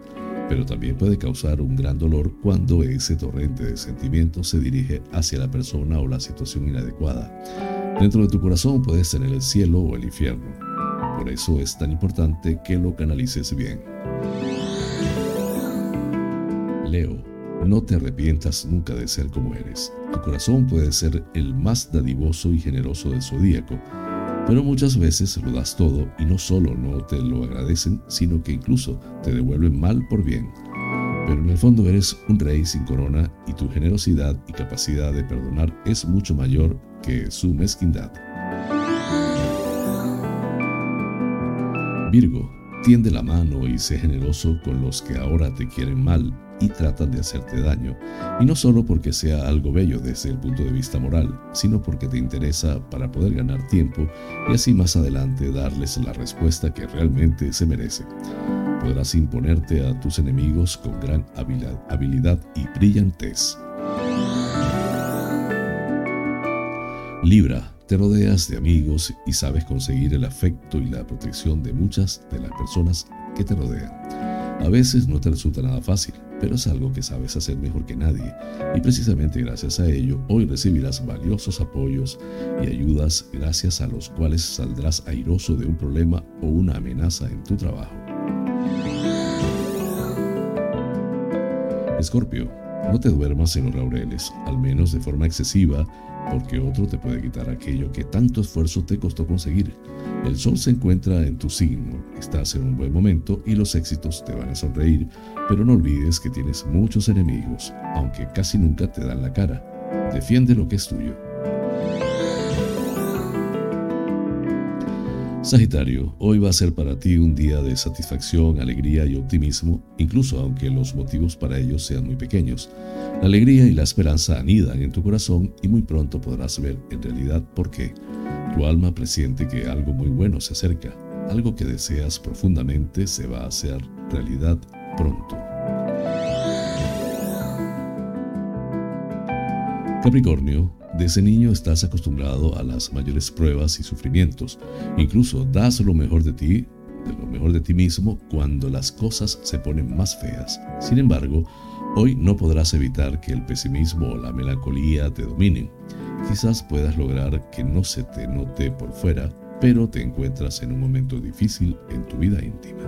pero también puede causar un gran dolor cuando ese torrente de sentimientos se dirige hacia la persona o la situación inadecuada. Dentro de tu corazón puedes tener el cielo o el infierno. Por eso es tan importante que lo canalices bien. Leo, no te arrepientas nunca de ser como eres. Tu corazón puede ser el más dadivoso y generoso del zodíaco, pero muchas veces lo das todo y no solo no te lo agradecen, sino que incluso te devuelven mal por bien. Pero en el fondo eres un rey sin corona y tu generosidad y capacidad de perdonar es mucho mayor que su mezquindad. Virgo, tiende la mano y sé generoso con los que ahora te quieren mal y tratan de hacerte daño, y no solo porque sea algo bello desde el punto de vista moral, sino porque te interesa para poder ganar tiempo y así más adelante darles la respuesta que realmente se merece. Podrás imponerte a tus enemigos con gran habilidad y brillantez. Libra, te rodeas de amigos y sabes conseguir el afecto y la protección de muchas de las personas que te rodean. A veces no te resulta nada fácil, pero es algo que sabes hacer mejor que nadie, y precisamente gracias a ello hoy recibirás valiosos apoyos y ayudas gracias a los cuales saldrás airoso de un problema o una amenaza en tu trabajo. Escorpio, no te duermas en los laureles, al menos de forma excesiva, porque otro te puede quitar aquello que tanto esfuerzo te costó conseguir. El sol se encuentra en tu signo, estás en un buen momento y los éxitos te van a sonreír, pero no olvides que tienes muchos enemigos, aunque casi nunca te dan la cara. Defiende lo que es tuyo. Sagitario, hoy va a ser para ti un día de satisfacción, alegría y optimismo, incluso aunque los motivos para ello sean muy pequeños. La alegría y la esperanza anidan en tu corazón y muy pronto podrás ver en realidad por qué. Tu alma presiente que algo muy bueno se acerca, algo que deseas profundamente se va a hacer realidad pronto. Capricornio, desde niño estás acostumbrado a las mayores pruebas y sufrimientos. Incluso das lo mejor de ti, de lo mejor de ti mismo, cuando las cosas se ponen más feas. Sin embargo, hoy no podrás evitar que el pesimismo o la melancolía te dominen. Quizás puedas lograr que no se te note por fuera, pero te encuentras en un momento difícil en tu vida íntima.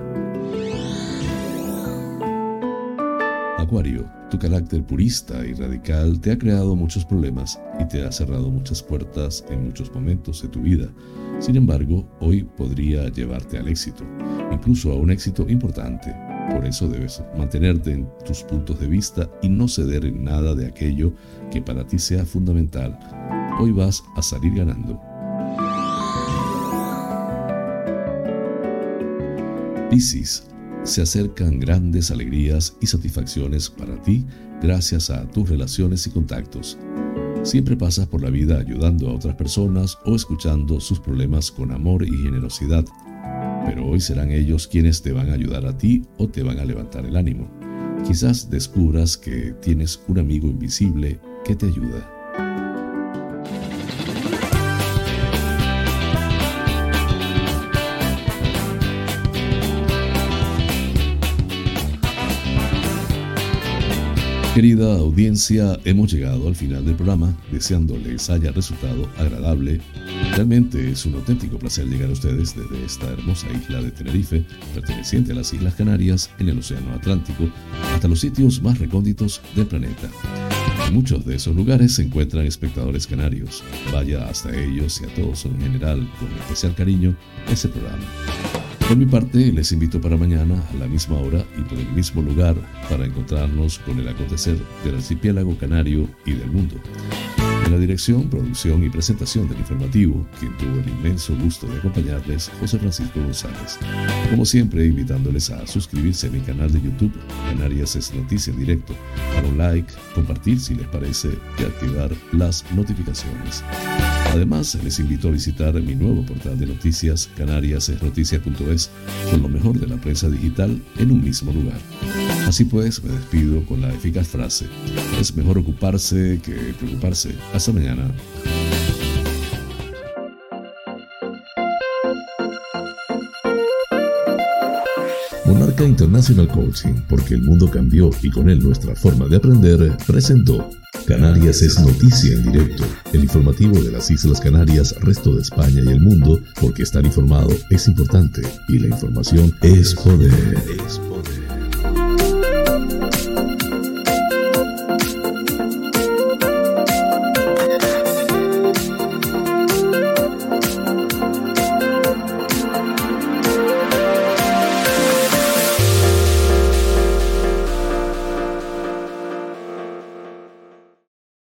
Acuario, tu carácter purista y radical te ha creado muchos problemas y te ha cerrado muchas puertas en muchos momentos de tu vida. Sin embargo, hoy podría llevarte al éxito, incluso a un éxito importante. Por eso debes mantenerte en tus puntos de vista y no ceder en nada de aquello que para ti sea fundamental. Hoy vas a salir ganando. Piscis, se acercan grandes alegrías y satisfacciones para ti gracias a tus relaciones y contactos. Siempre pasas por la vida ayudando a otras personas o escuchando sus problemas con amor y generosidad, pero hoy serán ellos quienes te van a ayudar a ti o te van a levantar el ánimo. Quizás descubras que tienes un amigo invisible que te ayuda. Querida audiencia, hemos llegado al final del programa, deseándoles haya resultado agradable. Realmente es un auténtico placer llegar a ustedes desde esta hermosa isla de Tenerife, perteneciente a las Islas Canarias en el Océano Atlántico, hasta los sitios más recónditos del planeta. En muchos de esos lugares se encuentran espectadores canarios. Vaya hasta ellos y a todos en general con especial cariño ese programa. Por mi parte, les invito para mañana a la misma hora y por el mismo lugar para encontrarnos con el acontecer del archipiélago canario y del mundo. En la dirección, producción y presentación del informativo, quien tuvo el inmenso gusto de acompañarles, José Francisco González. Como siempre, invitándoles a suscribirse a mi canal de YouTube, Canarias es Noticia Directo, para un like, compartir si les parece y activar las notificaciones. Además, les invito a visitar mi nuevo portal de noticias, canariasesnoticia.es, con lo mejor de la prensa digital en un mismo lugar. Así pues, me despido con la eficaz frase, es mejor ocuparse que preocuparse. Hasta mañana. Monarca International Coaching, porque el mundo cambió y con él nuestra forma de aprender, presentó Canarias es noticia en directo, el informativo de las Islas Canarias, resto de España y el mundo, porque estar informado es importante y la información es poder. Es poder.